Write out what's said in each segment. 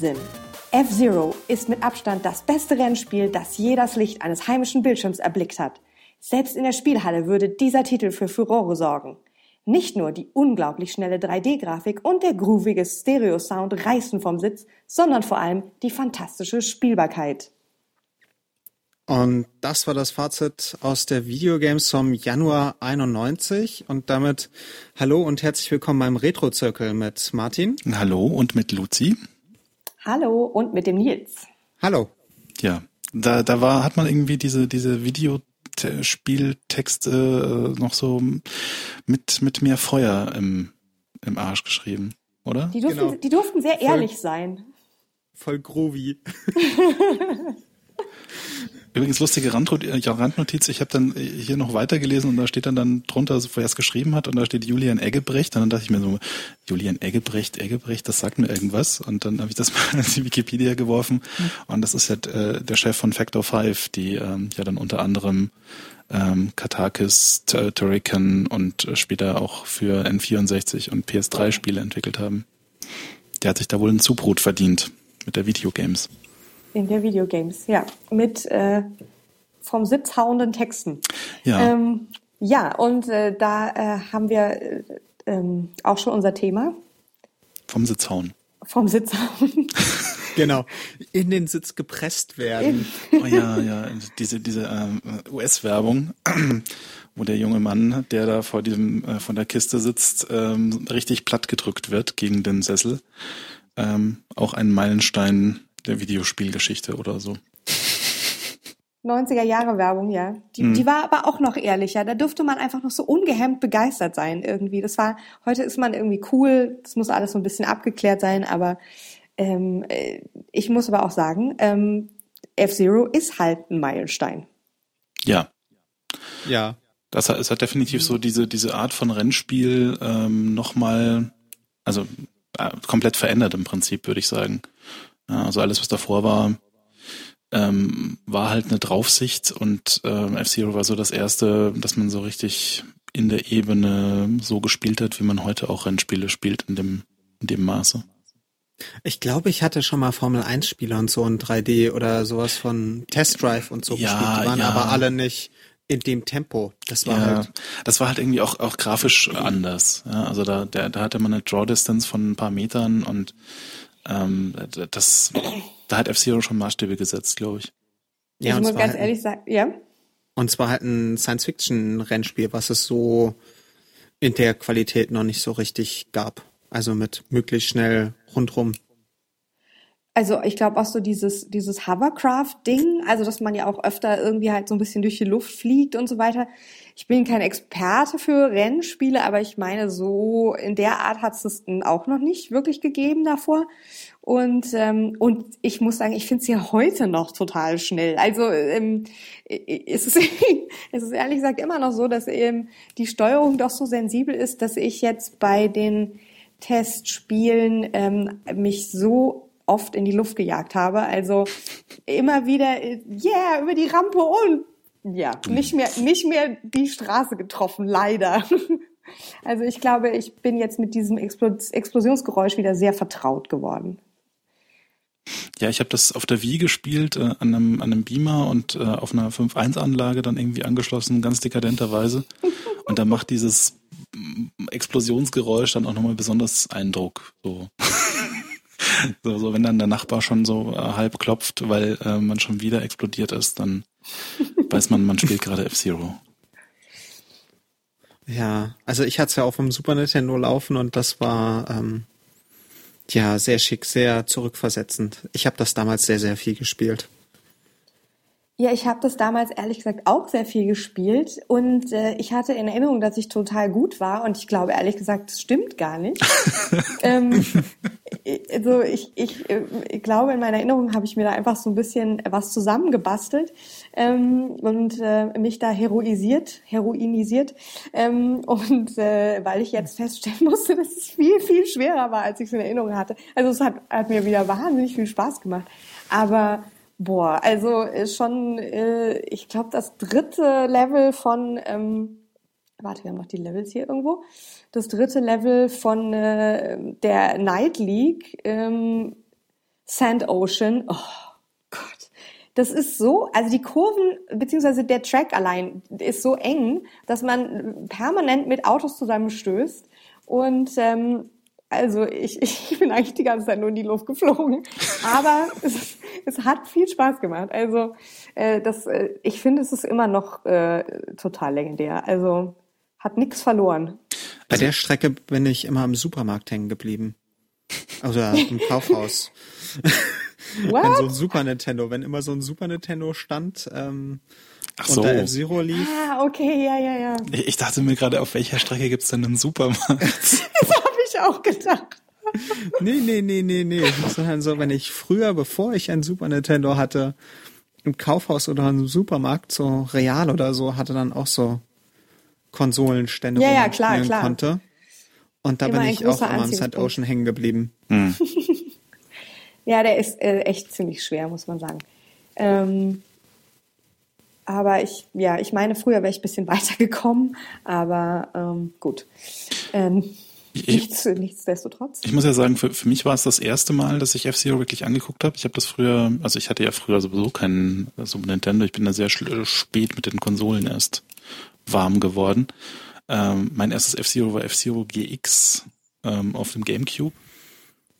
Wahnsinn! F-Zero ist mit Abstand das beste Rennspiel, das je das Licht eines heimischen Bildschirms erblickt hat. Selbst in der Spielhalle würde dieser Titel für Furore sorgen. Nicht nur die unglaublich schnelle 3D-Grafik und der groovige Stereo-Sound reißen vom Sitz, sondern vor allem die fantastische Spielbarkeit. Und das war das Fazit aus der Videogames vom Januar 91. Und damit hallo und herzlich willkommen beim Retro-Zirkel mit Martin. Hallo und mit Luzi. Hallo und mit dem Nils. Hallo. Ja, da, da war, hat man irgendwie diese, diese Videospieltexte äh, noch so mit, mit mehr Feuer im, im Arsch geschrieben, oder? Die durften, genau. die durften sehr ehrlich voll, sein. Voll groovy. Übrigens lustige Randnotiz, ich habe dann hier noch weitergelesen und da steht dann, dann drunter, wo er es geschrieben hat und da steht Julian Eggebrecht. Und dann dachte ich mir so, Julian Eggebrecht, Eggebrecht, das sagt mir irgendwas. Und dann habe ich das mal in die Wikipedia geworfen. Und das ist ja äh, der Chef von Factor 5, die ähm, ja dann unter anderem ähm, Katakis, Turrican und später auch für N64 und PS3 Spiele entwickelt haben. Der hat sich da wohl ein Zubrot verdient mit der Videogames. In der Videogames, ja. Mit äh, vom Sitz hauenden Texten. Ja. Ähm, ja, und äh, da äh, haben wir äh, ähm, auch schon unser Thema. Vom Sitz hauen. Vom Sitz hauen. genau. In den Sitz gepresst werden. oh ja, ja. Diese, diese ähm, US-Werbung, wo der junge Mann, der da vor diesem, äh, von der Kiste sitzt, ähm, richtig platt gedrückt wird gegen den Sessel. Ähm, auch ein Meilenstein der Videospielgeschichte oder so. 90er Jahre Werbung, ja. Die, mhm. die war aber auch noch ehrlicher. Da dürfte man einfach noch so ungehemmt begeistert sein irgendwie. Das war, heute ist man irgendwie cool, das muss alles so ein bisschen abgeklärt sein, aber ähm, äh, ich muss aber auch sagen, ähm, F-Zero ist halt ein Meilenstein. Ja. Ja. Das hat, es hat definitiv so diese, diese Art von Rennspiel ähm, nochmal, also äh, komplett verändert im Prinzip, würde ich sagen. Ja, also alles, was davor war, ähm, war halt eine Draufsicht und ähm, F-Zero war so das erste, dass man so richtig in der Ebene so gespielt hat, wie man heute auch Rennspiele spielt in dem, in dem Maße. Ich glaube, ich hatte schon mal Formel 1 Spiele und so in 3D oder sowas von Test Drive und so ja, gespielt. Die waren ja. aber alle nicht in dem Tempo. Das war ja, halt. Das war halt irgendwie auch, auch grafisch anders. Ja, also da, der, da hatte man eine Draw Distance von ein paar Metern und ähm, das, da hat F-Zero schon Maßstäbe gesetzt, glaube ich. Ja, ich muss ganz halt ehrlich sagen, ja. Und zwar halt ein Science-Fiction-Rennspiel, was es so in der Qualität noch nicht so richtig gab. Also mit möglichst schnell rundrum also ich glaube auch so dieses, dieses Hovercraft-Ding, also dass man ja auch öfter irgendwie halt so ein bisschen durch die Luft fliegt und so weiter. Ich bin kein Experte für Rennspiele, aber ich meine, so in der Art hat es auch noch nicht wirklich gegeben davor. Und, ähm, und ich muss sagen, ich finde es ja heute noch total schnell. Also ähm, ist es, es ist ehrlich gesagt immer noch so, dass eben die Steuerung doch so sensibel ist, dass ich jetzt bei den Testspielen ähm, mich so oft in die Luft gejagt habe. Also immer wieder, yeah, über die Rampe und ja, nicht mehr, nicht mehr die Straße getroffen, leider. Also ich glaube, ich bin jetzt mit diesem Explosionsgeräusch wieder sehr vertraut geworden. Ja, ich habe das auf der Wii gespielt, äh, an, einem, an einem Beamer und äh, auf einer 5.1-Anlage dann irgendwie angeschlossen, ganz dekadenterweise. Und da macht dieses Explosionsgeräusch dann auch nochmal besonders Eindruck. So. so, so wenn dann der Nachbar schon so äh, halb klopft, weil äh, man schon wieder explodiert ist, dann weiß man, man spielt gerade F-Zero. Ja, also ich hatte es ja auch vom Super Nintendo laufen und das war ähm, ja sehr schick, sehr zurückversetzend. Ich habe das damals sehr, sehr viel gespielt. Ja, ich habe das damals ehrlich gesagt auch sehr viel gespielt und äh, ich hatte in Erinnerung, dass ich total gut war und ich glaube ehrlich gesagt, das stimmt gar nicht. ähm, also ich, ich, äh, ich glaube, in meiner Erinnerung habe ich mir da einfach so ein bisschen was zusammengebastelt ähm, und äh, mich da heroisiert, heroinisiert ähm, und äh, weil ich jetzt feststellen musste, dass es viel, viel schwerer war, als ich es in Erinnerung hatte. Also es hat, hat mir wieder wahnsinnig viel Spaß gemacht, aber Boah, also äh, schon, äh, ich glaube, das dritte Level von, ähm, warte, wir haben noch die Levels hier irgendwo. Das dritte Level von äh, der Night League, ähm, Sand Ocean. Oh Gott. Das ist so, also die Kurven, beziehungsweise der Track allein ist so eng, dass man permanent mit Autos zusammenstößt. Und ähm, also ich, ich bin eigentlich die ganze Zeit nur in die Luft geflogen. Aber es, es hat viel Spaß gemacht. Also äh, das, äh, ich finde, es ist immer noch äh, total legendär. Also hat nichts verloren. Bei der Strecke bin ich immer im Supermarkt hängen geblieben. Oder im Kaufhaus. What? wenn so ein Super Nintendo, wenn immer so ein Super Nintendo stand ähm, Ach und so. da F-Zero lief. Ah, okay, ja, ja, ja. Ich ich dachte mir gerade, auf welcher Strecke gibt's denn einen Supermarkt? Das habe ich auch gedacht. Nee, nee, nee, nee, nee. Sondern so, wenn ich früher, bevor ich ein Super Nintendo hatte, im Kaufhaus oder im Supermarkt, so Real oder so, hatte dann auch so Konsolenstände, Ja, wo ja, man klar, spielen klar. konnte. Und da Immer bin ich auch immer am Sand. Ocean hängen geblieben. Ja, der ist äh, echt ziemlich schwer, muss man sagen. Ähm, aber ich, ja, ich meine, früher wäre ich ein bisschen weitergekommen, aber ähm, gut. Ähm, Ich- nichts, nichtsdestotrotz. Ich muss ja sagen, für, für mich war es das erste Mal, dass ich F-Zero wirklich angeguckt habe. Ich habe das früher, also ich hatte ja früher sowieso keinen Super Nintendo. Ich bin da sehr schl- spät mit den Konsolen erst warm geworden. Ähm, mein erstes F-Zero war F-Zero GX ähm, auf dem GameCube.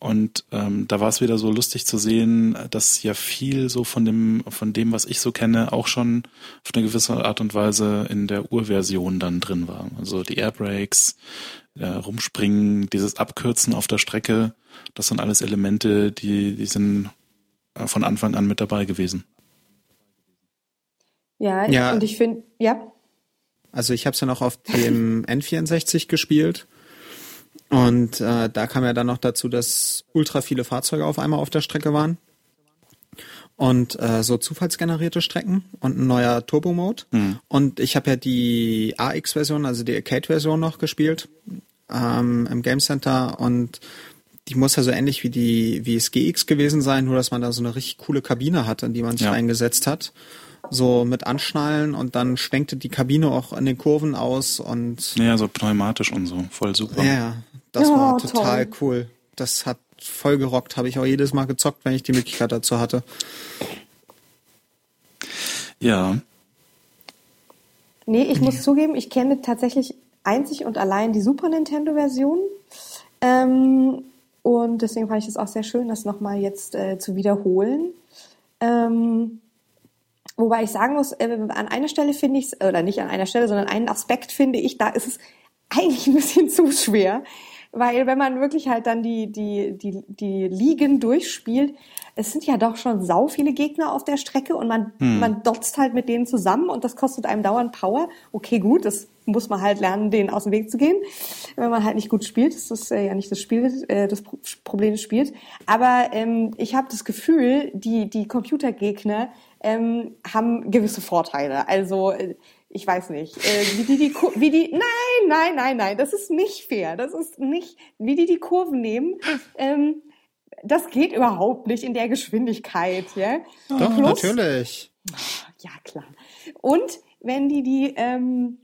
Und ähm, da war es wieder so lustig zu sehen, dass ja viel so von dem, von dem, was ich so kenne, auch schon auf eine gewisse Art und Weise in der Urversion dann drin war. Also die Airbrakes, äh, rumspringen, dieses Abkürzen auf der Strecke, das sind alles Elemente, die, die sind äh, von Anfang an mit dabei gewesen. Ja, Ja. und ich finde, ja, Also ich habe es ja noch auf dem N64 gespielt. Und äh, da kam ja dann noch dazu, dass ultra viele Fahrzeuge auf einmal auf der Strecke waren. Und äh, so zufallsgenerierte Strecken und ein neuer Turbo-Mode. Und ich habe ja die AX-Version, also die Arcade-Version noch gespielt ähm, im Game Center. Und die muss ja so ähnlich wie die wie es GX gewesen sein, nur dass man da so eine richtig coole Kabine hatte, in die man sich Ja. eingesetzt hat. So mit Anschnallen und dann schwenkte die Kabine auch in den Kurven aus und Ja, so pneumatisch und so, voll super. ja, das Oh, war total toll. cool. Das hat voll gerockt, habe ich auch jedes Mal gezockt, wenn ich die Möglichkeit dazu hatte. Ja, Nee, ich muss zugeben, ich kenne tatsächlich einzig und allein die Super Nintendo-Version. Ähm, und deswegen fand ich es auch sehr schön, das nochmal jetzt äh, zu wiederholen. Ähm, wobei ich sagen muss, äh, an einer Stelle finde ich es, oder nicht an einer Stelle, sondern einen Aspekt finde ich, da ist es eigentlich ein bisschen zu schwer. Weil wenn man wirklich halt dann die, die, die, die Ligen durchspielt, es sind ja doch schon sau viele Gegner auf der Strecke und man, man dotzt halt mit denen zusammen und das kostet einem dauernd Power. Okay, gut, das muss man halt lernen, denen aus dem Weg zu gehen. Wenn man halt nicht gut spielt, das ist äh, ja nicht das Spiel, äh, das Pro Problem des Spiels. Aber ähm, ich habe das Gefühl, die, die Computergegner ähm, haben gewisse Vorteile. Also äh, ich weiß nicht, äh, wie die die Ku- wie die nein nein nein nein, das ist nicht fair. Das ist nicht wie die die Kurven nehmen. Ähm, das geht überhaupt nicht in der Geschwindigkeit, ja. Doch, Plus- natürlich. ja, klar. Und wenn die die, ähm,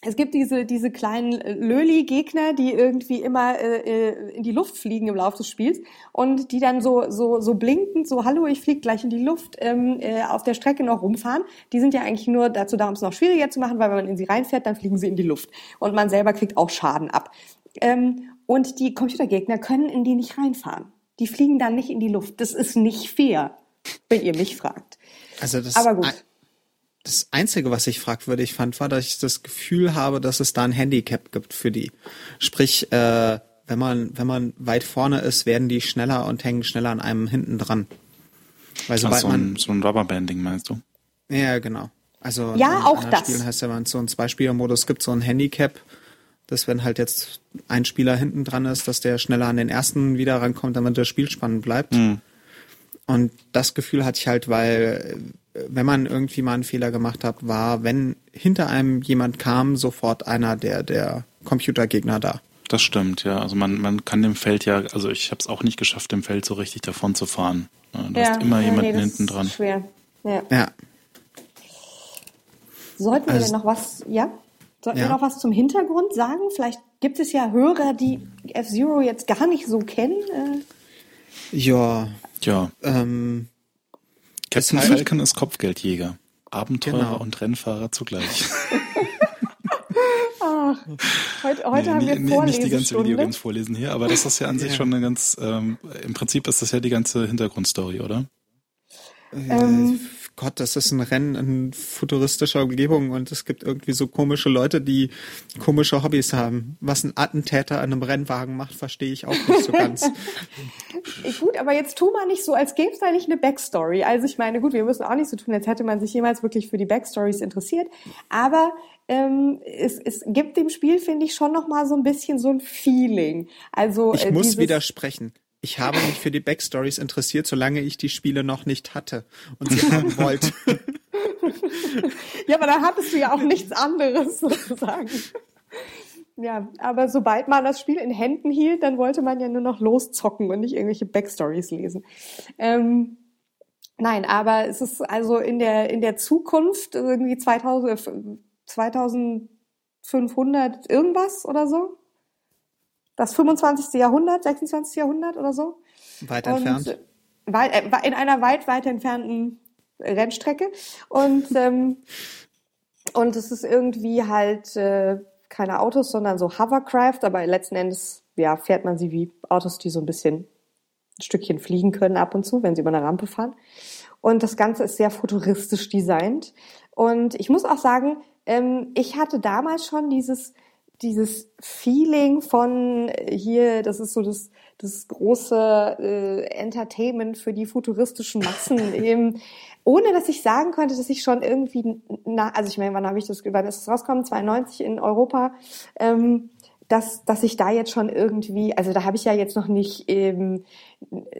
es gibt diese, diese kleinen äh, Löli-Gegner, die irgendwie immer äh, äh, in die Luft fliegen im Laufe des Spiels und die dann so, so, so blinkend, so, hallo, ich fliege gleich in die Luft, ähm, äh, auf der Strecke noch rumfahren. Die sind ja eigentlich nur dazu da, um es noch schwieriger zu machen, weil wenn man in sie reinfährt, dann fliegen sie in die Luft. Und man selber kriegt auch Schaden ab. Ähm, und die Computergegner können in die nicht reinfahren. Die fliegen dann nicht in die Luft. Das ist nicht fair, wenn ihr mich fragt. Also das, Aber gut. Das Einzige, was ich fragwürdig fand, war, dass ich das Gefühl habe, dass es da ein Handicap gibt für die. Sprich, äh, wenn man, wenn man weit vorne ist, werden die schneller und hängen schneller an einem hinten dran. Weil sobald so man, ein, so ein Rubberbanding meinst du? ja, genau. Also Ja, in auch das. Spielen heißt ja, wenn es so einen Zweispielermodus gibt, so ein Handicap, dass wenn halt jetzt ein Spieler hinten dran ist, dass der schneller an den ersten wieder rankommt, damit das Spiel spannend bleibt. Und das Gefühl hatte ich halt, weil wenn man irgendwie mal einen Fehler gemacht hat, war, wenn hinter einem jemand kam, sofort einer der der Computergegner da. Das stimmt, ja. Also man, man kann dem Feld ja, also ich habe es auch nicht geschafft, dem Feld so richtig davon zu fahren. Ja, Du hast immer jemanden das hinten ist dran. Schwer. Ja. Ja, Sollten wir Also- denn noch was, ja? Sollten Ja. wir noch was zum Hintergrund sagen? Vielleicht gibt es ja Hörer, die F-Zero jetzt gar nicht so kennen. Äh, Ja. Ja. Ähm, Captain halt- Falcon ist Kopfgeldjäger. Abenteurer Genau. und Rennfahrer zugleich. Heute, heute Nee, haben wir nee, nicht die ganze Vorlesestunde. Videogames vorlesen hier, aber das ist ja an sich Ja. schon eine ganz, ähm, im Prinzip ist das ja die ganze Hintergrundstory, oder? Ähm. Gott, das ist ein Rennen in futuristischer Umgebung und es gibt irgendwie so komische Leute, die komische Hobbys haben. Was ein Attentäter an einem Rennwagen macht, verstehe ich auch nicht so ganz. Gut, aber jetzt tu mal nicht so, als gäbe es da nicht eine Backstory. Also ich meine, gut, wir müssen auch nicht so tun, als hätte man sich jemals wirklich für die Backstories interessiert. Aber ähm, es, es gibt dem Spiel, finde ich, schon noch mal so ein bisschen so ein Feeling. Also Ich äh, muss widersprechen. Ich habe mich für die Backstories interessiert, solange ich die Spiele noch nicht hatte und sie haben wollte. Ja, aber da hattest du ja auch nichts anderes sozusagen. Ja, aber sobald man das Spiel in Händen hielt, dann wollte man ja nur noch loszocken und nicht irgendwelche Backstories lesen. Ähm, nein, aber es ist also in der, in der Zukunft irgendwie 2000, äh, 2500 irgendwas oder so. Das 25. Jahrhundert, 26. Jahrhundert oder so. Weit Und, entfernt. äh, in einer weit, weit entfernten Rennstrecke. Und, ähm, und es ist irgendwie halt äh, keine Autos, sondern so Hovercraft, aber letzten Endes ja, fährt man sie wie Autos, die so ein bisschen ein Stückchen fliegen können ab und zu, wenn sie über eine Rampe fahren. Und das Ganze ist sehr futuristisch designt. Und ich muss auch sagen, ähm, ich hatte damals schon dieses, dieses Feeling von äh, hier, das ist so das, das große äh, Entertainment für die futuristischen Massen, eben, ohne dass ich sagen konnte, dass ich schon irgendwie, na, also ich meine, wann habe ich das, wann ist das rausgekommen? 92 in Europa. Ähm, dass, dass ich da jetzt schon irgendwie, also da habe ich ja jetzt noch nicht ähm,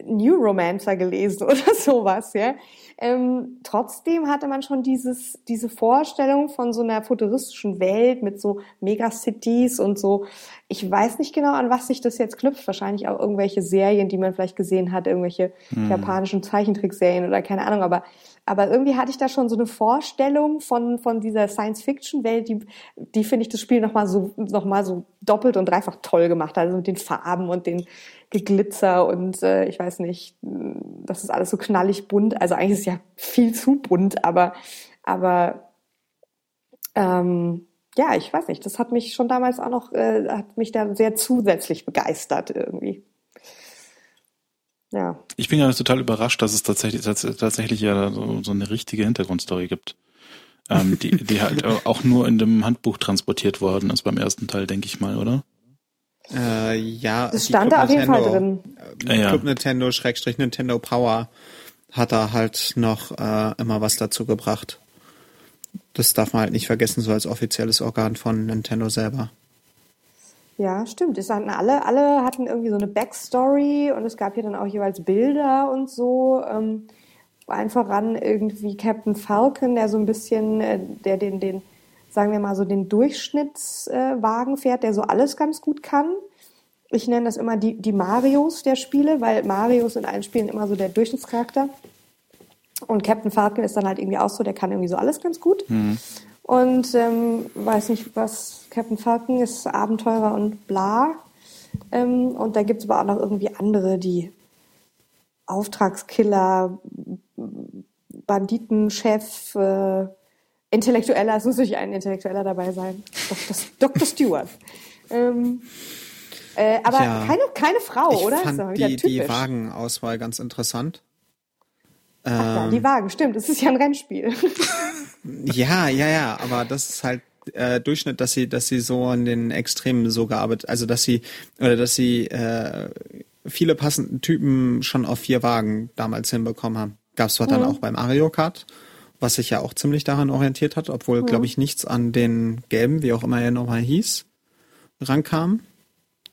New Romancer gelesen oder sowas, ja. Ähm, trotzdem hatte man schon dieses, diese Vorstellung von so einer futuristischen Welt mit so Megacities und so. Ich weiß nicht genau, an was sich das jetzt knüpft. Wahrscheinlich auch irgendwelche Serien, die man vielleicht gesehen hat, irgendwelche japanischen Zeichentrickserien oder keine Ahnung, aber aber irgendwie hatte ich da schon so eine Vorstellung von, von dieser Science-Fiction-Welt, die, die finde ich das Spiel nochmal so, noch mal so doppelt und dreifach toll gemacht hat. Also mit den Farben und den Geglitzer und äh, ich weiß nicht, das ist alles so knallig bunt. Also eigentlich ist es ja viel zu bunt, aber, aber ähm, ja, ich weiß nicht, das hat mich schon damals auch noch, äh, hat mich da sehr zusätzlich begeistert irgendwie. Ja. Ich bin ja total überrascht, dass es tatsächlich, tats tatsächlich ja so, so eine richtige Hintergrundstory gibt. Ähm, die, die halt auch nur in dem Handbuch transportiert worden ist beim ersten Teil, denke ich mal, oder? Äh, ja, die stand Club da auf jeden Fall drin. äh, ja. Club Nintendo, Schrägstrich Nintendo Power hat da halt noch äh, immer was dazu gebracht. Das darf man halt nicht vergessen, so als offizielles Organ von Nintendo selber. Ja, stimmt. Es hatten alle, alle hatten irgendwie so eine Backstory und es gab hier dann auch jeweils Bilder und so. Ähm, allen voran irgendwie Captain Falcon, der so ein bisschen, äh, der den, den, sagen wir mal so den Durchschnittswagen fährt, der so alles ganz gut kann. Ich nenne das immer die, die Marios der Spiele, weil Marios in allen Spielen immer so der Durchschnittscharakter. Und Captain Falcon ist dann halt irgendwie auch so, der kann irgendwie so alles ganz gut. Und ähm, weiß nicht, was Captain Falcon ist, Abenteurer und bla. Ähm, und da gibt's aber auch noch irgendwie andere, die Auftragskiller, Banditenchef, äh, Intellektueller, es muss natürlich ein Intellektueller dabei sein. Dr. Dr. Stewart. Ähm, äh, aber Ja. keine, keine Frau, ich oder? fand wieder die, die. Wagenauswahl ganz interessant. Ach ja, Ähm, die Wagen, stimmt. Es ist ja ein Rennspiel. Ja, ja, ja, aber das ist halt äh, Durchschnitt, dass sie, dass sie so an den Extremen so gearbeitet, also dass sie oder dass sie äh, viele passenden Typen schon auf vier Wagen damals hinbekommen haben. Gab's zwar dann auch beim Mario Kart, was sich ja auch ziemlich daran orientiert hat, obwohl, glaube ich, nichts an den gelben, wie auch immer er nochmal hieß, rankam,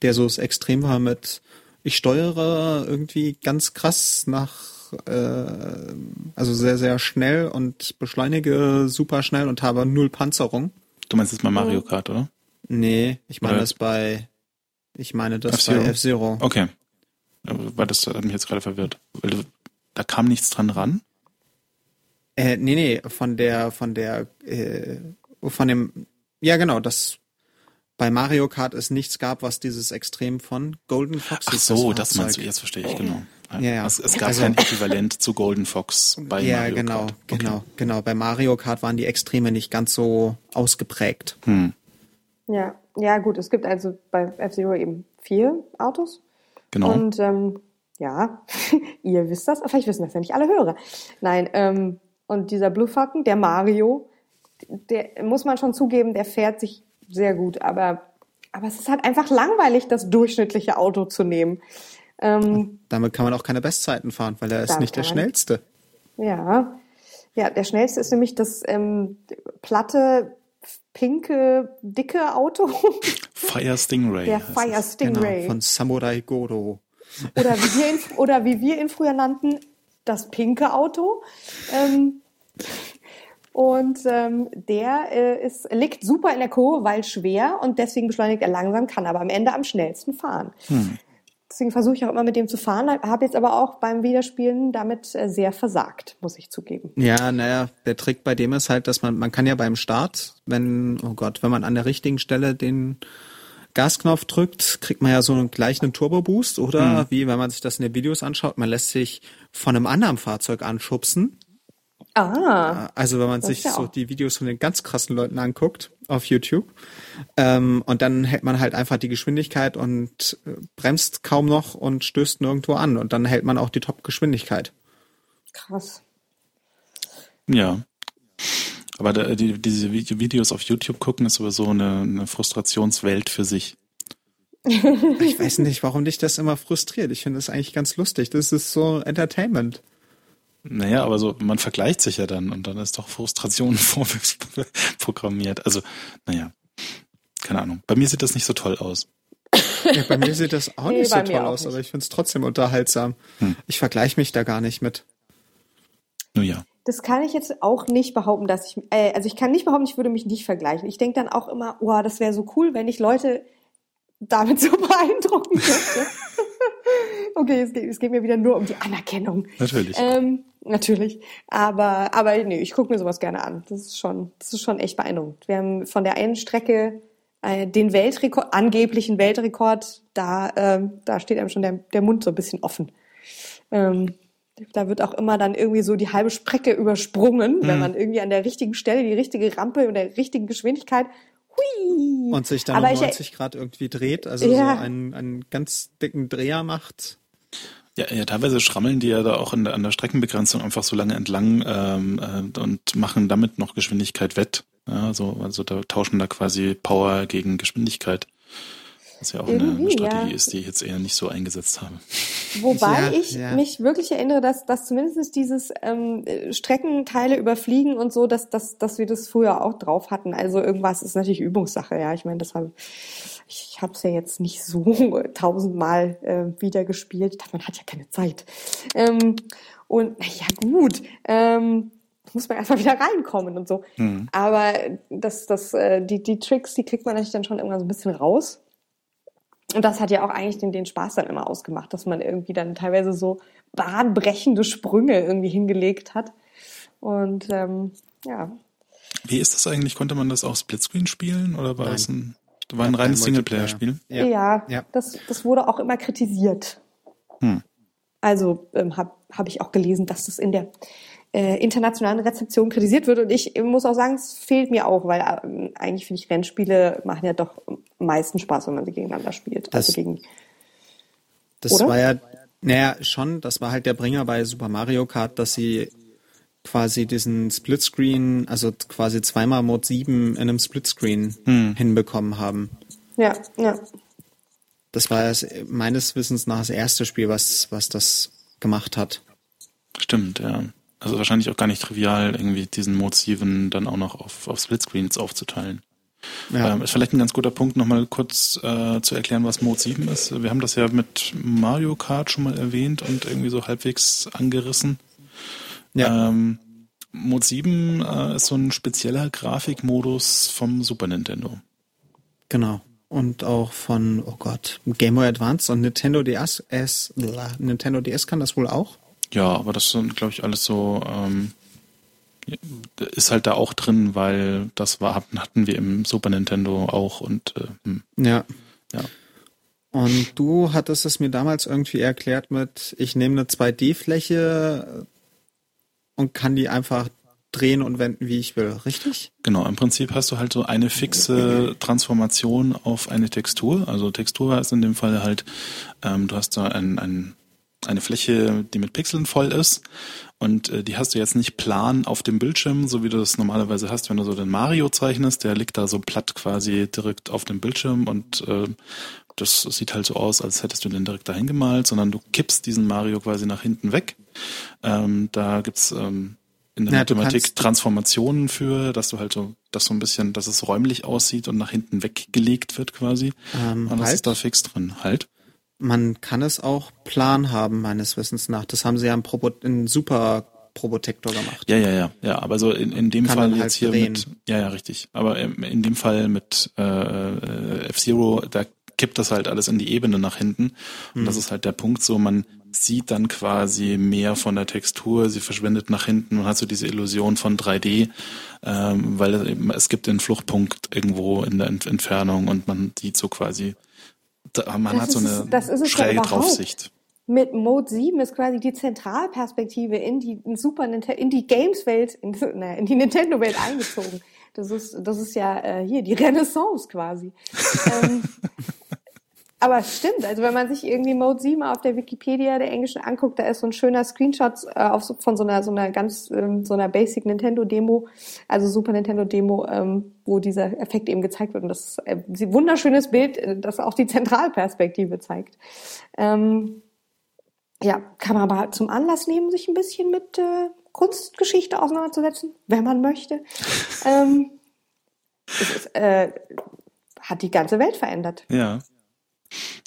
der so das Extrem war mit ich steuere irgendwie ganz krass nach äh, also sehr, sehr schnell und beschleunige super schnell und habe null Panzerung. Du meinst jetzt mal Mario Kart, oder? Nee, ich meine Oder- das bei, ich meine das F-Zero? bei F-Zero. Okay. Aber Weil das hat mich jetzt gerade verwirrt. Weil du, da kam nichts dran ran. Äh, nee, nee, von der, von der, äh, von dem, ja genau, das bei Mario Kart es nichts gab, was dieses Extrem von Golden Fox Ach so, das das meinst du, jetzt verstehe ich, genau. Ja, ja. Es, es gab Also- kein Äquivalent zu Golden Fox bei ja, Mario genau, Kart. Okay. genau, genau. Bei Mario Kart waren die Extreme nicht ganz so ausgeprägt. Hm. Ja, ja, gut. Es gibt also bei F-Zero eben vier Autos. Genau. Und ähm, ja, ihr wisst das, vielleicht wissen das ja nicht alle Hörer. Nein, ähm, und dieser Blue Falcon, der Mario, der muss man schon zugeben, der fährt sich sehr gut, aber, aber es ist halt einfach langweilig, das durchschnittliche Auto zu nehmen. Ähm, Damit kann man auch keine Bestzeiten fahren, weil er ist nicht der schnellste. ja. Ja, der schnellste ist nämlich das ähm, platte, pinke, dicke Auto. Fire Stingray. der Fire. Stingray. Genau, von Samurai Goro. Oder wie wir ihn, oder wie wir ihn früher nannten, das pinke Auto. Ähm, und ähm, der äh, ist, liegt super in der Kurve, weil schwer und deswegen beschleunigt er langsam, kann aber am Ende am schnellsten fahren. Deswegen versuche ich auch immer mit dem zu fahren, habe jetzt aber auch beim Wiederspielen damit äh, sehr versagt, muss ich zugeben. Ja, naja, der Trick bei dem ist halt, dass man, man kann ja beim Start, wenn, oh Gott, wenn man an der richtigen Stelle den Gasknopf drückt, kriegt man ja so einen gleichen Turbo-Boost oder? Wie, wenn man sich das in den Videos anschaut, man lässt sich von einem anderen Fahrzeug anschubsen. Ah, Also wenn man sich ja so die Videos von den ganz krassen Leuten anguckt auf YouTube. Ähm, und dann hält man halt einfach die Geschwindigkeit und äh, bremst kaum noch und stößt nirgendwo an. Und dann hält man auch die Top-Geschwindigkeit. krass. Ja. Aber da, die, diese Vi- Videos auf YouTube gucken ist sowieso eine, eine Frustrationswelt für sich. Ich weiß nicht, warum dich das immer frustriert. Ich finde das eigentlich ganz lustig. Das ist so Entertainment. Naja, aber so, man vergleicht sich ja dann und dann ist doch Frustration vorprogrammiert. Also, naja, keine Ahnung. Bei mir sieht das nicht so toll aus. Ja, bei mir sieht das auch Nee, nicht so toll aus, nicht. aber ich finde es trotzdem unterhaltsam. Hm. Ich vergleiche mich da gar nicht mit. Nun ja. Das kann ich jetzt auch nicht behaupten, dass ich, äh, also ich kann nicht behaupten, ich würde mich nicht vergleichen. Ich denke dann auch immer, oh, das wäre so cool, wenn ich Leute damit so beeindrucken könnte. Okay, es geht, es geht mir wieder nur um die Anerkennung. Natürlich. Ähm, natürlich. Aber, aber nee, ich gucke mir sowas gerne an. Das ist schon, das ist schon echt beeindruckend. Wir haben von der einen Strecke äh, den Weltrekord, angeblichen Weltrekord, da, ähm, da steht einem schon der, der Mund so ein bisschen offen. Ähm, da wird auch immer dann irgendwie so die halbe Strecke übersprungen, wenn man irgendwie an der richtigen Stelle die richtige Rampe und der richtigen Geschwindigkeit. Hui! Und sich dann Aber um ich- 90 Grad irgendwie dreht, also Ja. so einen, einen ganz dicken Dreher macht. Ja, ja, teilweise schrammeln die ja da auch in der, an der Streckenbegrenzung einfach so lange entlang ähm, äh, und machen damit noch Geschwindigkeit wett. Ja, so, also da tauschen da quasi Power gegen Geschwindigkeit. Was ja auch eine, Irgendwie, eine Strategie ja. ist, die ich jetzt eher nicht so eingesetzt habe. Wobei Ja, ich ja. mich wirklich erinnere, dass, dass zumindest dieses ähm, äh, Streckenteile überfliegen und so, dass, dass, dass wir das früher auch drauf hatten. Also irgendwas ist natürlich Übungssache, ja. Ich meine, das habe ich habe es ja jetzt nicht so tausendmal äh, wieder gespielt. Ich dachte, Man hat ja keine Zeit. Ähm, und naja, gut. Ähm, muss man erstmal wieder reinkommen und so. Mhm. Aber das, das, äh, die, die Tricks, die kriegt man natürlich dann schon irgendwann so ein bisschen raus. Und das hat ja auch eigentlich den, den Spaß dann immer ausgemacht, dass man irgendwie dann teilweise so bahnbrechende Sprünge irgendwie hingelegt hat. Und ähm, ja, Wie ist das eigentlich? Konnte man das auch Splitscreen spielen oder war Nein. das ein, war ein reines. Singleplayer-Spiel? ja, Ja. ja. Das, das wurde auch immer kritisiert. Hm. Also ähm, habe hab ich auch gelesen, dass das in der äh, internationalen Rezeption kritisiert wird. Und ich muss auch sagen, es fehlt mir auch, weil ähm, eigentlich finde ich, Rennspiele machen ja doch am meisten Spaß, wenn man sie gegeneinander spielt. Das- also gegen Das Oder? war ja, naja, schon, das war halt der Bringer bei Super Mario Kart, dass sie quasi diesen Splitscreen, also quasi zweimal Mode 7 in einem Splitscreen Hm. hinbekommen haben. ja, ja. Das war das, meines Wissens nach das erste Spiel, was, was das gemacht hat. Stimmt, ja. Also wahrscheinlich auch gar nicht trivial, irgendwie diesen Mode 7 dann auch noch auf, auf Splitscreens aufzuteilen. Ja. Ähm, ist vielleicht ein ganz guter Punkt, nochmal kurz äh, zu erklären, was Mode 7 ist. Wir haben das ja mit Mario Kart schon mal erwähnt und irgendwie so halbwegs angerissen. ja. Ähm, Mode 7 äh, ist so ein spezieller Grafikmodus vom Super Nintendo. Genau. Und auch von, oh Gott, Game Boy Advance und Nintendo DS, S, Nintendo DS kann das wohl auch. Ja, aber das sind, glaube ich, alles so, ähm, ist halt da auch drin, weil das war, hatten wir im Super Nintendo auch und äh, hm, Ja. ja. Und du hattest es mir damals irgendwie erklärt mit, ich nehme eine 2D-Fläche und kann die einfach drehen und wenden, wie ich will, richtig? Genau, im Prinzip hast du halt so eine fixe Transformation auf eine Textur. Also Textur ist in dem Fall halt, ähm, du hast da ein, ein, eine Fläche, die mit Pixeln voll ist und äh, die hast du jetzt nicht plan auf dem Bildschirm, so wie du das normalerweise hast, wenn du so den Mario zeichnest, der liegt da so platt quasi direkt auf dem Bildschirm und äh, das sieht halt so aus, als hättest du den direkt dahin gemalt, sondern du kippst diesen Mario quasi nach hinten weg. Ähm, da gibt's ähm, in der ja, Mathematik Transformationen für, dass du halt so, dass so ein bisschen, dass es räumlich aussieht und nach hinten weggelegt wird quasi. Ähm, und das halt. ist da fix drin. Halt. Man kann es auch plan haben, meines Wissens nach. Das haben sie ja im, Probo, in Super Probotector gemacht. Ja, ja, ja, ja. Aber so in, in dem kann Fall jetzt halt hier drehen. mit, ja, ja, richtig. Aber in dem Fall mit äh, äh, F-Zero, da kippt das halt alles in die Ebene nach hinten. Und hm. das ist halt der Punkt so, man sieht dann quasi mehr von der Textur, sie verschwindet nach hinten und hat so diese Illusion von 3D, ähm, weil es, eben, es gibt den Fluchtpunkt irgendwo in der Entfernung und man sieht so quasi, man das hat so eine schräge Draufsicht. Mit Mode 7 ist quasi die Zentralperspektive in die in Super Nintendo, in die Games-Welt, in, in die Nintendo-Welt eingezogen. Das ist, das ist ja äh, hier die Renaissance quasi. ähm, aber stimmt, also wenn man sich irgendwie Mode 7 auf der Wikipedia der englischen anguckt, da ist so ein schöner Screenshot äh, so, von so einer so einer ganz ähm, so einer Basic Nintendo Demo, also Super Nintendo Demo, ähm, wo dieser Effekt eben gezeigt wird und das ist ein wunderschönes Bild, äh, das auch die Zentralperspektive zeigt. Ähm, ja, kann man aber zum Anlass nehmen, sich ein bisschen mit äh, Kunstgeschichte auseinanderzusetzen, wenn man möchte. ähm, es ist, äh, hat die ganze Welt verändert. Ja.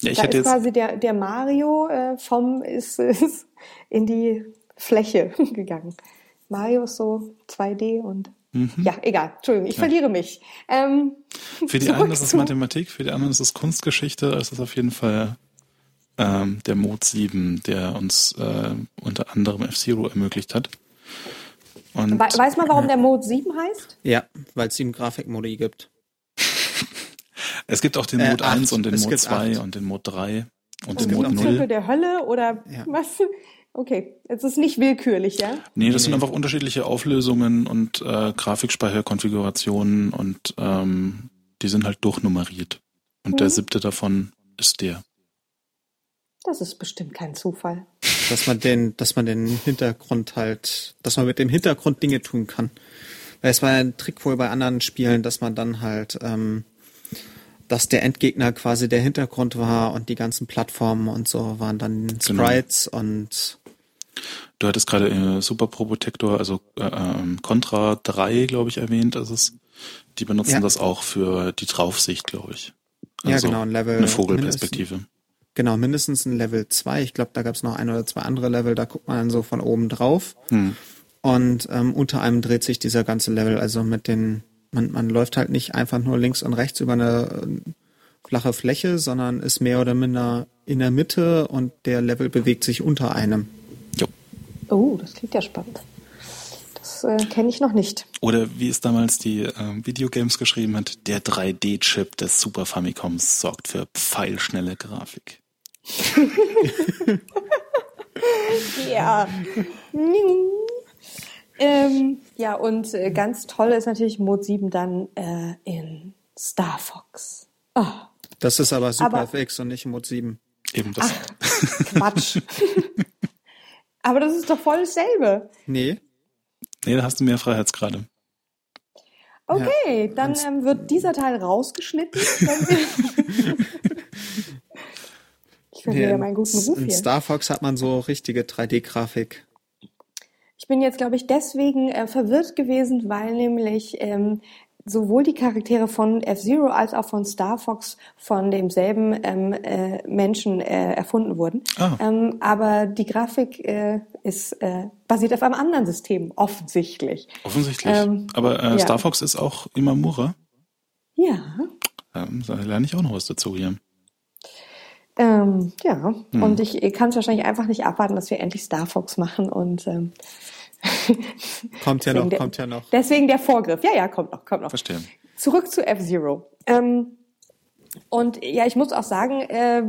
Ja, ich da ist jetzt quasi der, der Mario äh, vom ist, ist in die Fläche gegangen. Mario ist so 2D und mhm. ja, egal. Entschuldigung, ich ja. verliere mich. Ähm, für die einen ist es Mathematik, für die anderen ist es Kunstgeschichte. Es ist auf jeden Fall ähm, der Mode 7, der uns äh, unter anderem F-Zero ermöglicht hat. Und, Weiß man, warum der Mode 7 heißt? Ja, weil es sieben Grafikmodi gibt. Es gibt auch den Mode äh, 1 und den Mode 2 und den Mode 3 und, und den Mode 0. Tempel der Hölle oder ja. was? Okay, es ist nicht willkürlich, ja? Nee, das sind einfach unterschiedliche Auflösungen und äh, Grafikspeicherkonfigurationen und ähm, die sind halt durchnummeriert. Und hm. der siebte davon ist der. Das ist bestimmt kein Zufall. Dass man den, dass man den Hintergrund halt, dass man mit dem Hintergrund Dinge tun kann. Weil es war ein Trick wohl bei anderen Spielen, dass man dann halt ähm, dass der Endgegner quasi der Hintergrund war und die ganzen Plattformen und so waren dann genau. Sprites genau. und Du hattest gerade äh, Super Probotector, also äh, ähm, Contra 3, glaube ich, erwähnt, ist es. Die benutzen ja. das auch für die Draufsicht, glaube ich. Also ja, genau, ein Level. Eine Vogelperspektive. Mindestens, genau, mindestens ein Level 2. Ich glaube, da gab es noch ein oder zwei andere Level, da guckt man dann so von oben drauf. Hm. Und ähm, unter einem dreht sich dieser ganze Level, also mit den man, man läuft halt nicht einfach nur links und rechts über eine äh, flache Fläche, sondern ist mehr oder minder in der Mitte und der Level bewegt sich unter einem. Jo. Oh, das klingt ja spannend. Das äh, kenne ich noch nicht. Oder wie es damals die äh, Videogames geschrieben hat, der 3D-Chip des Super Famicoms sorgt für pfeilschnelle Grafik. ja. Ähm, ja, und äh, ganz toll ist natürlich Mode 7 dann äh, in Star Fox. Oh. Das ist aber Super FX und nicht Mode 7. Eben das. Ach, Quatsch. aber das ist doch voll dasselbe. Nee. Nee, da hast du mehr Freiheitsgrade. Okay, ja. dann ähm, wird dieser Teil rausgeschnitten. ich finde ja meinen guten Ruf in hier. In Star Fox hat man so richtige 3D-Grafik bin jetzt, glaube ich, deswegen äh, verwirrt gewesen, weil nämlich ähm, sowohl die Charaktere von F-Zero als auch von Star Fox von demselben ähm, äh, Menschen äh, erfunden wurden. Ah. Ähm, aber die Grafik äh, ist äh, basiert auf einem anderen System, offensichtlich. Offensichtlich. Ähm, aber äh, ja. Star Fox ist auch Imamura. Ja. Ähm, da lerne ich auch noch was dazu hier. Ähm, ja, hm. und ich, ich kann es wahrscheinlich einfach nicht abwarten, dass wir endlich Star Fox machen und ähm, kommt ja noch, der, kommt ja noch. Deswegen der Vorgriff. Ja, ja, kommt noch, kommt noch. Verstehe. Zurück zu F-Zero. Ähm, und ja, ich muss auch sagen, äh,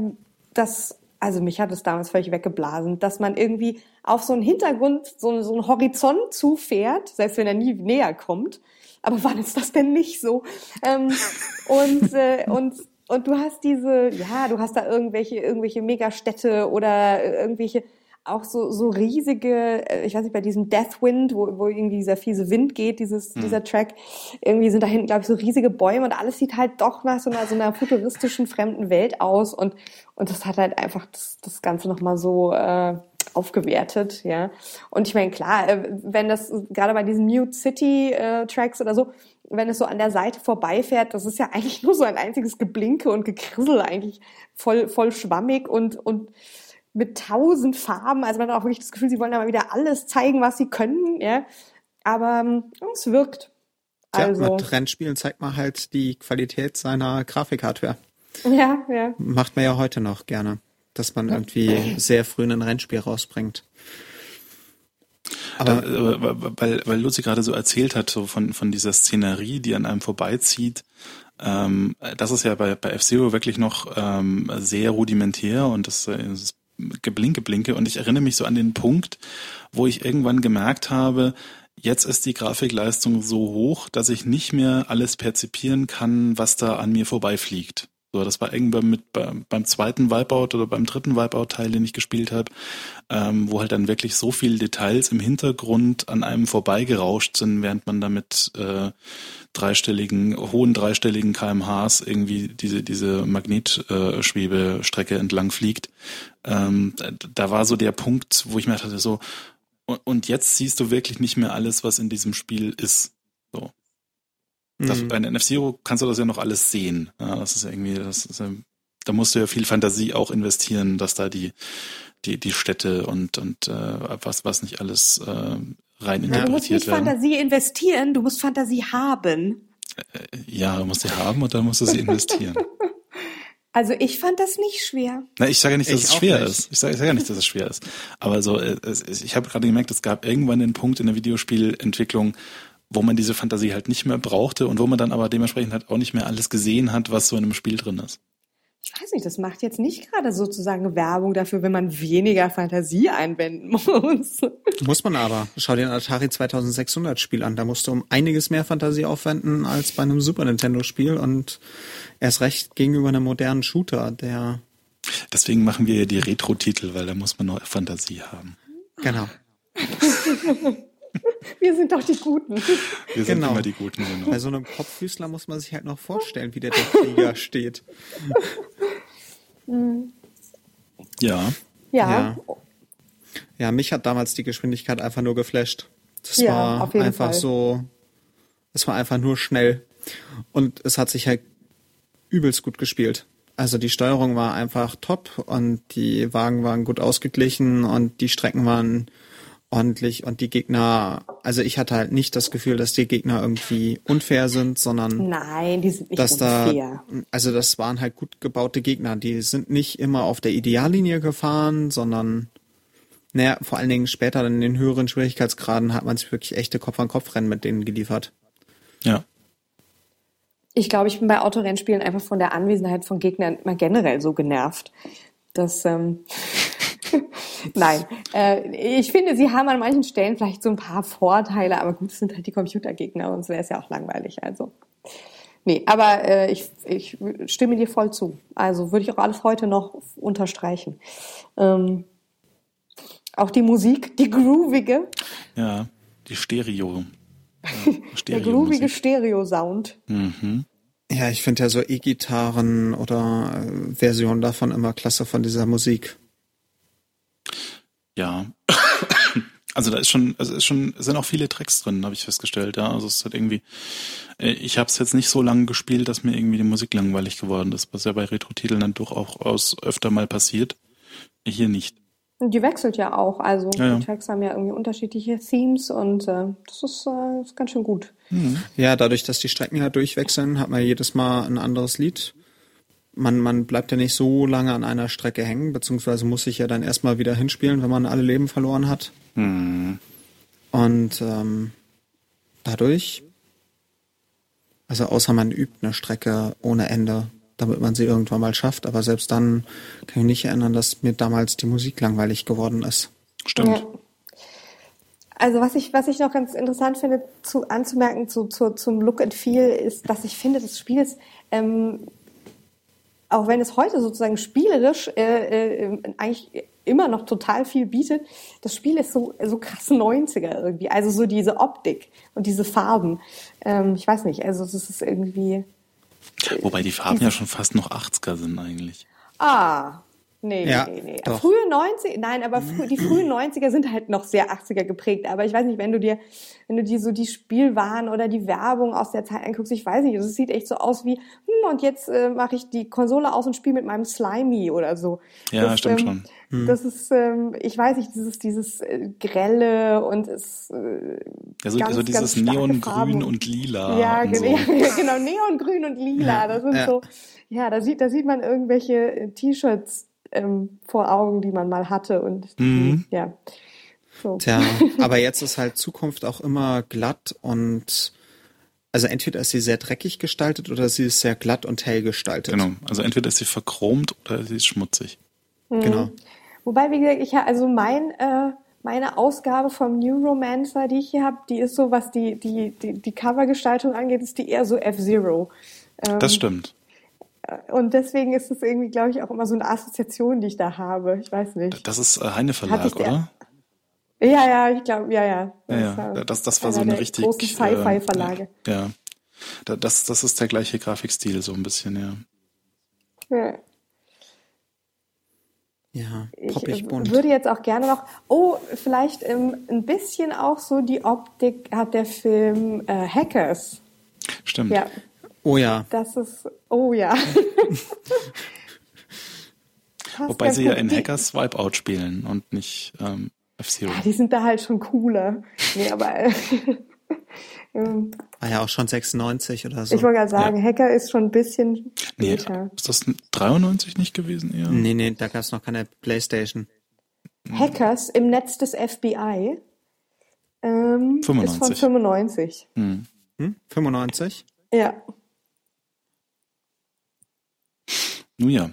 dass also mich hat es damals völlig weggeblasen, dass man irgendwie auf so einen Hintergrund, so, so einen Horizont zufährt, selbst wenn er nie näher kommt. Aber wann ist das denn nicht so? Ähm, und, äh, und, und du hast diese, ja, du hast da irgendwelche, irgendwelche Megastädte oder irgendwelche auch so, so riesige, äh, ich weiß nicht, bei diesem Deathwind, wo, wo irgendwie dieser fiese Wind geht, dieses, mhm. dieser Track, irgendwie sind da hinten, glaube ich, so riesige Bäume und alles sieht halt doch nach so einer, so einer futuristischen fremden Welt aus und, und das hat halt einfach das, das Ganze nochmal so äh, aufgewertet, ja. Und ich meine, klar, äh, wenn das gerade bei diesen Mute City äh, Tracks oder so, wenn es so an der Seite vorbeifährt, das ist ja eigentlich nur so ein einziges Geblinke und Gekrissel, eigentlich voll, voll schwammig und, und mit tausend Farben. Also man hat auch wirklich das Gefühl, sie wollen da mal wieder alles zeigen, was sie können. Ja? Aber ähm, es wirkt. Also. Ja, mit Rennspielen zeigt man halt die Qualität seiner Grafikhardware. Ja, ja. Macht man ja heute noch gerne, dass man irgendwie sehr früh ein Rennspiel rausbringt. Aber da, weil, weil Luzi gerade so erzählt hat, so von, von dieser Szenerie, die an einem vorbeizieht, ähm, das ist ja bei, bei F-Zero wirklich noch ähm, sehr rudimentär und das, das Geblinke blinke und ich erinnere mich so an den Punkt, wo ich irgendwann gemerkt habe, jetzt ist die Grafikleistung so hoch, dass ich nicht mehr alles perzipieren kann, was da an mir vorbeifliegt. So, das war irgendwann mit beim, beim zweiten Wipeout oder beim dritten Wipeout-Teil, den ich gespielt habe, ähm, wo halt dann wirklich so viele Details im Hintergrund an einem vorbeigerauscht sind, während man damit äh, dreistelligen, hohen dreistelligen kmhs irgendwie diese, diese Magnetschwebestrecke entlang fliegt. Ähm, da war so der Punkt, wo ich mir dachte, so, und jetzt siehst du wirklich nicht mehr alles, was in diesem Spiel ist. So. Das, mhm. Bei NFC Zero kannst du das ja noch alles sehen. Ja, das ist irgendwie, das ist, da musst du ja viel Fantasie auch investieren, dass da die, die, die Städte und, und äh, was, was nicht alles äh, rein interpretiert Du musst nicht werden. Fantasie investieren, du musst Fantasie haben. Äh, ja, du musst sie haben und dann musst du sie investieren. Also ich fand das nicht schwer. Na, ich sage ja nicht, dass ich es schwer nicht. ist. Ich sage, ich sage ja nicht, dass es schwer ist. Aber so, äh, ich habe gerade gemerkt, es gab irgendwann den Punkt in der Videospielentwicklung, wo man diese Fantasie halt nicht mehr brauchte und wo man dann aber dementsprechend halt auch nicht mehr alles gesehen hat, was so in einem Spiel drin ist ich weiß nicht, das macht jetzt nicht gerade sozusagen Werbung dafür, wenn man weniger Fantasie einwenden muss. Muss man aber. Schau dir ein Atari 2600 Spiel an. Da musst du um einiges mehr Fantasie aufwenden als bei einem Super Nintendo Spiel und erst recht gegenüber einem modernen Shooter, der. Deswegen machen wir ja die Retro-Titel, weil da muss man noch Fantasie haben. Genau. Wir sind doch die Guten. Wir sind genau. immer die Guten, genau. Bei so einem Kopffüßler muss man sich halt noch vorstellen, wie der, der Krieger steht. Ja. Ja. ja. Ja, mich hat damals die Geschwindigkeit einfach nur geflasht. Das ja, war einfach Fall. so, es war einfach nur schnell. Und es hat sich halt übelst gut gespielt. Also die Steuerung war einfach top und die Wagen waren gut ausgeglichen und die Strecken waren ordentlich und die Gegner, also ich hatte halt nicht das Gefühl, dass die Gegner irgendwie unfair sind, sondern nein, die sind nicht dass unfair. Da, also das waren halt gut gebaute Gegner, die sind nicht immer auf der Ideallinie gefahren, sondern naja, vor allen Dingen später in den höheren Schwierigkeitsgraden hat man sich wirklich echte Kopf-an-Kopf-Rennen mit denen geliefert. Ja. Ich glaube, ich bin bei Autorennspielen einfach von der Anwesenheit von Gegnern mal generell so genervt, dass ähm, Nein, äh, ich finde, sie haben an manchen Stellen vielleicht so ein paar Vorteile, aber gut, es sind halt die Computergegner, sonst wäre es ja auch langweilig. Also, nee, aber äh, ich, ich stimme dir voll zu. Also würde ich auch alles heute noch unterstreichen. Ähm, auch die Musik, die groovige. Ja, die Stereo. Äh, Stereo Der groovige Stereo-Sound. Mhm. Ja, ich finde ja so E-Gitarren oder äh, Versionen davon immer klasse von dieser Musik. Ja. Also da ist schon, also ist schon, sind auch viele Tracks drin, habe ich festgestellt. Ja, also es hat irgendwie, äh, ich habe es jetzt nicht so lange gespielt, dass mir irgendwie die Musik langweilig geworden ist, was ja bei Retro-Titeln dann durchaus öfter mal passiert. Hier nicht. Die wechselt ja auch, also ja, ja. die Tracks haben ja irgendwie unterschiedliche Themes und äh, das ist, äh, ist ganz schön gut. Mhm. Ja, dadurch, dass die Strecken ja durchwechseln, hat man jedes Mal ein anderes Lied man, man bleibt ja nicht so lange an einer Strecke hängen, beziehungsweise muss sich ja dann erstmal wieder hinspielen, wenn man alle Leben verloren hat. Mhm. Und ähm, dadurch, also außer man übt eine Strecke ohne Ende, damit man sie irgendwann mal schafft. Aber selbst dann kann ich mich nicht erinnern, dass mir damals die Musik langweilig geworden ist. Stimmt. Ja. Also was ich, was ich noch ganz interessant finde zu, anzumerken zu, zu, zum Look and Feel ist, dass ich finde, das Spiel ist, ähm, auch wenn es heute sozusagen spielerisch äh, äh, eigentlich immer noch total viel bietet, das Spiel ist so, so krass 90er irgendwie. Also so diese Optik und diese Farben. Ähm, ich weiß nicht, also es ist irgendwie... Wobei die Farben ja schon fast noch 80er sind eigentlich. Ah, Nee, Ja, nee, nee. doch. Frühe 90 nein, aber frü die frühen 90er sind halt noch sehr 80er geprägt. Aber ich weiß nicht, wenn du dir, wenn du dir so die Spielwaren oder die Werbung aus der Zeit anguckst, ich weiß nicht, es sieht echt so aus wie, hm, und jetzt äh, mache ich die Konsole aus und spiele mit meinem Slimy oder so. Ja, das, stimmt ähm, schon. Das ist, ähm, ich weiß nicht, dieses, dieses äh, grelle und es äh, Ja, so, ganz, so dieses Neongrün und Lila. Ja, und so. ja, genau, Neongrün und Lila. Das sind ja. so, ja, da sieht, da sieht man irgendwelche äh, T-Shirts ähm, vor Augen, die man mal hatte und die, Mhm. ja. So. Tja, aber jetzt ist halt Zukunft auch immer glatt und also entweder ist sie sehr dreckig gestaltet oder sie ist sehr glatt und hell gestaltet. Genau. Also entweder ist sie verchromt oder sie ist schmutzig. Genau. Wobei, wie gesagt, ich also mein äh, meine Ausgabe vom New Romancer, die ich hier habe, die ist so, was die die die, die Covergestaltung angeht, ist die eher so F-Zero. Ähm, Das stimmt. Und deswegen ist es irgendwie, glaube ich, auch immer so eine Assoziation, die ich da habe. Ich weiß nicht. Das ist äh, Heine Verlag, oder? Ja, ja, ich glaube, ja, ja. Ja, ist, ja. äh, Das, das war so eine richtig. großen Sci-Fi-Verlage. Äh, ja. Da- Das, das ist der gleiche Grafikstil, so ein bisschen, ja. Ja. Ja, Ich poppig äh, bunt. würde jetzt auch gerne noch, oh, vielleicht ähm, ein bisschen auch so die Optik hat der Film äh, Hackers. Stimmt. Ja, Oh ja, das ist, oh ja. Wobei sie ja in Hackers Wipeout spielen und nicht ähm, F-Zero. Ja, die sind da halt schon cooler. Nee, aber äh, ähm, war ja auch schon 96 oder so. ich wollte gerade sagen, Hacker ist schon ein bisschen Nee, später. ist das 93 nicht gewesen eher? Nee, nee, da gab es noch keine Playstation. Hackers im Netz des FBI ähm, ist von 95. 95. Hm. Hm? 95? Ja. Nun ja.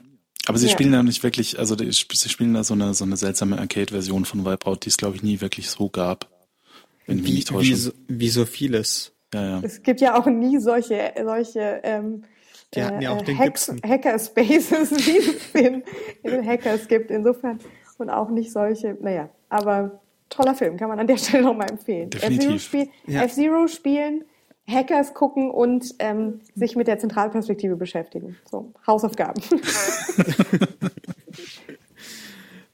Aber sie Ja. spielen da nicht wirklich, also die, sie spielen da so eine, so eine seltsame Arcade-Version von Wipeout, die es, glaube ich, nie wirklich so gab. Wenn ich mich Wie, nicht täusche. wie, so, wie so vieles. Ja, ja. Es gibt ja auch nie solche, solche ähm, Die hatten ja auch den Hacks, Gibson. Hackerspaces, wie es in, in den Hackers gibt. Insofern und auch nicht solche, naja, aber toller Film, kann man an der Stelle nochmal empfehlen. Definitiv. F-Zero, spiel, Ja. F-Zero spielen, Hackers gucken und ähm, sich mit der Zentralperspektive beschäftigen. So, Hausaufgaben.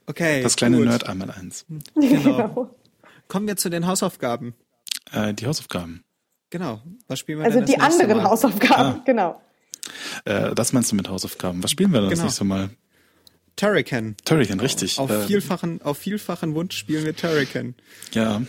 Okay. Das kleine gut. Nerd einmal eins. Genau. Kommen wir zu den Hausaufgaben. Äh, die Hausaufgaben. Genau. Was spielen wir Also denn das die anderen Mal? Hausaufgaben, Ah. genau. Äh, das meinst du mit Hausaufgaben? Was spielen wir dann das Genau. nächste Mal? Turrican. Turrican, richtig. Auf Äh, vielfachen, auf vielfachen Wunsch spielen wir Turrican. ja.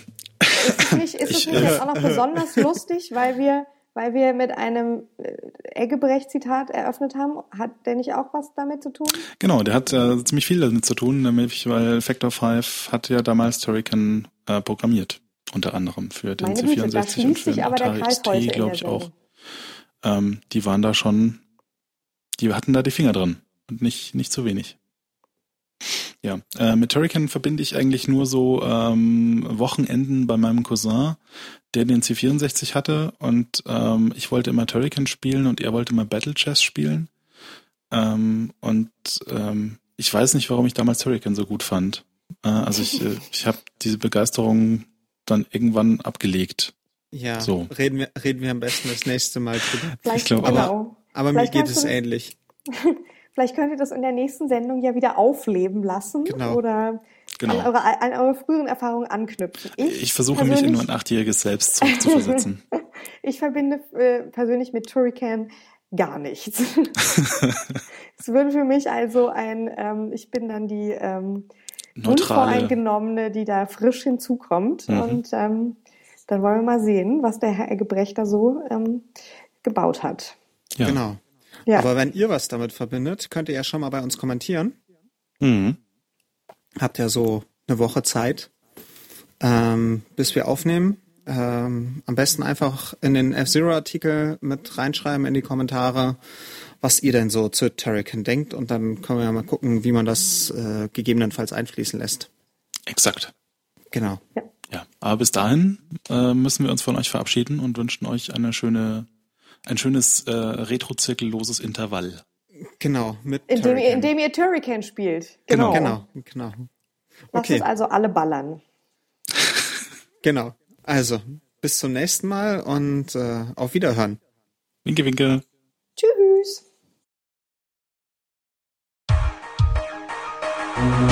Ist es nicht, ist es Ich, nicht äh, jetzt auch noch besonders lustig, weil wir, weil wir mit einem äh, Eggebrecht-Zitat eröffnet haben? Hat der nicht auch was damit zu tun? Genau, der hat äh, ziemlich viel damit zu tun, nämlich weil Factor 5 hat ja damals Turrican äh, programmiert. Unter anderem für den Meine Güte, da C64 und für den Atari in glaube ich auch. Ähm, die waren da schon, die hatten da die Finger drin und nicht, nicht zu wenig. Ja, äh, mit Turrican verbinde ich eigentlich nur so ähm, Wochenenden bei meinem Cousin, der den C64 hatte und ähm, ich wollte immer Turrican spielen und er wollte immer Battle Chess spielen. Ähm, und ähm, ich weiß nicht, warum ich damals Turrican so gut fand. Äh, also ich, äh, ich habe diese Begeisterung dann irgendwann abgelegt. Ja, So. reden, wir, reden wir am besten das nächste Mal drüber. Vielleicht, glaub, aber- genau. Aber mir geht es ähnlich. Vielleicht könnt ihr das in der nächsten Sendung ja wieder aufleben lassen Genau. oder Genau. an, eure, an eure früheren Erfahrungen anknüpfen. Ich versuche mich in mein achtjähriges Selbst zurückzuversetzen. Ich verbinde äh, persönlich mit Turrican gar nichts. es würde für mich also ein, ähm, ich bin dann die ähm, Neutrale. Unvoreingenommene, die da frisch hinzukommt. Mhm. Und ähm, dann wollen wir mal sehen, was der Herr Gebrechter so ähm, gebaut hat. Ja. Genau. Ja. Aber wenn ihr was damit verbindet, könnt ihr ja schon mal bei uns kommentieren. Mhm. Habt ja so eine Woche Zeit, ähm, bis wir aufnehmen. Ähm, am besten einfach in den F-Zero-Artikel mit reinschreiben in die Kommentare, was ihr denn so zu Turrican denkt und dann können wir ja mal gucken, wie man das äh, gegebenenfalls einfließen lässt. Exakt. Genau. Ja. Ja, aber bis dahin äh, müssen wir uns von euch verabschieden und wünschen euch eine schöne, ein schönes äh, retrozirkelloses Intervall. Genau, mit Indem ihr, Turrican. indem ihr Turrican spielt. Genau, genau, genau. Lasst Okay, es also alle ballern. genau. Also, bis zum nächsten Mal und äh, auf Wiederhören. Winke, winke. Tschüss. Thank